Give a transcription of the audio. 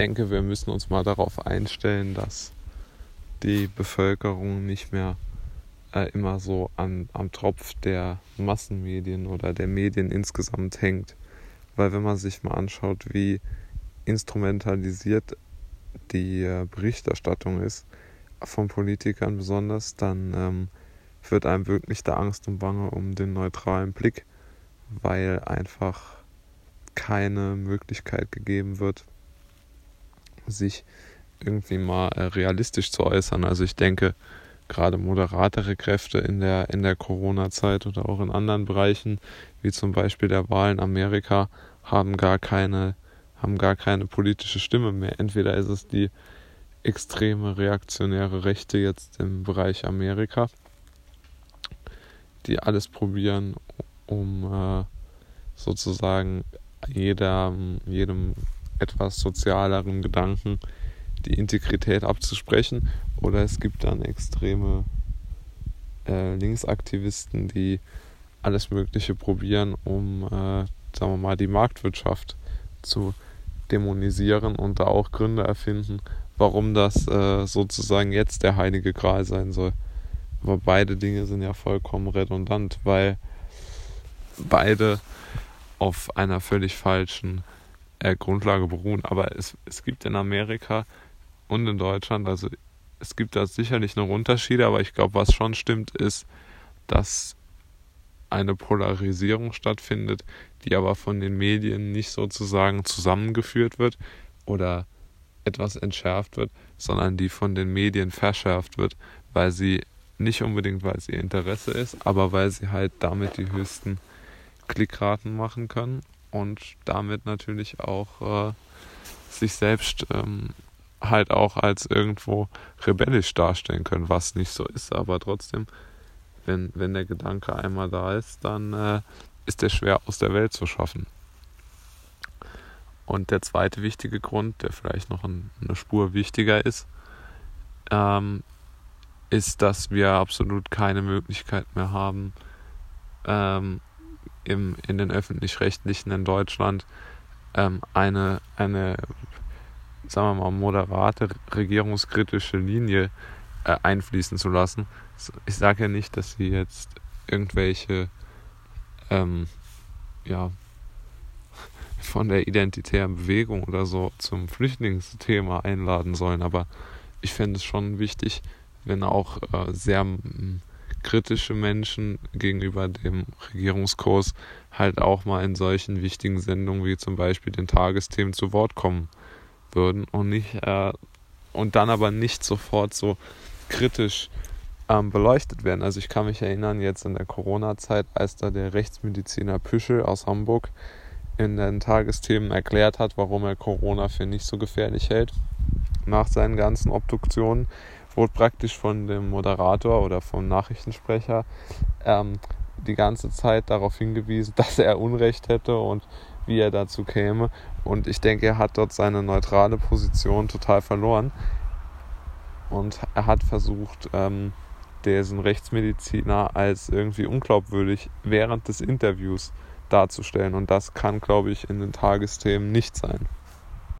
denke, wir müssen uns mal darauf einstellen, dass die Bevölkerung nicht mehr äh, immer so an, am Tropf der Massenmedien oder der Medien insgesamt hängt. Weil wenn man sich mal anschaut, wie instrumentalisiert die äh, Berichterstattung ist, von Politikern besonders, dann ähm, wird einem wirklich der Angst und Bange um den neutralen Blick, weil einfach keine Möglichkeit gegeben wird, sich irgendwie mal äh, realistisch zu äußern. Also ich denke, gerade moderatere Kräfte in der, in der Corona-Zeit oder auch in anderen Bereichen, wie zum Beispiel der Wahl in Amerika, haben gar keine, haben gar keine politische Stimme mehr. Entweder ist es die extreme reaktionäre Rechte jetzt im Bereich Amerika, die alles probieren, um äh, sozusagen jeder, jedem etwas sozialeren Gedanken die Integrität abzusprechen. Oder es gibt dann extreme äh, Linksaktivisten, die alles Mögliche probieren, um, äh, sagen wir mal, die Marktwirtschaft zu dämonisieren und da auch Gründe erfinden, warum das äh, sozusagen jetzt der heilige Gral sein soll. Aber beide Dinge sind ja vollkommen redundant, weil beide auf einer völlig falschen äh, Grundlage beruhen. Aber es, es gibt in Amerika und in Deutschland, also es gibt da sicherlich noch Unterschiede, aber ich glaube, was schon stimmt, ist, dass eine Polarisierung stattfindet, die aber von den Medien nicht sozusagen zusammengeführt wird oder etwas entschärft wird, sondern die von den Medien verschärft wird, weil sie nicht unbedingt, weil es ihr Interesse ist, aber weil sie halt damit die höchsten Klickraten machen können und damit natürlich auch äh, sich selbst ähm, halt auch als irgendwo rebellisch darstellen können, was nicht so ist, aber trotzdem, wenn, wenn der Gedanke einmal da ist, dann äh, ist der schwer aus der Welt zu schaffen. Und der zweite wichtige Grund, der vielleicht noch ein, eine Spur wichtiger ist, ähm, ist, dass wir absolut keine Möglichkeit mehr haben, ähm, im, in den öffentlich-rechtlichen in Deutschland ähm, eine, eine, sagen wir mal, moderate, regierungskritische Linie äh, einfließen zu lassen. Ich sage ja nicht, dass sie jetzt irgendwelche ähm, ja, von der identitären Bewegung oder so zum Flüchtlingsthema einladen sollen. Aber ich fände es schon wichtig, wenn auch äh, sehr kritische Menschen gegenüber dem Regierungskurs halt auch mal in solchen wichtigen Sendungen wie zum Beispiel den Tagesthemen zu Wort kommen würden und nicht äh, und dann aber nicht sofort so kritisch ähm, beleuchtet werden. Also ich kann mich erinnern, jetzt in der Corona-Zeit, als da der Rechtsmediziner Püschel aus Hamburg in den Tagesthemen erklärt hat, warum er Corona für nicht so gefährlich hält. Nach seinen ganzen Obduktionen wurde praktisch von dem Moderator oder vom Nachrichtensprecher ähm, die ganze Zeit darauf hingewiesen, dass er Unrecht hätte und wie er dazu käme. Und ich denke, er hat dort seine neutrale Position total verloren. Und er hat versucht, ähm, diesen Rechtsmediziner als irgendwie unglaubwürdig während des Interviews darzustellen. Und das kann, glaube ich, in den Tagesthemen nicht sein.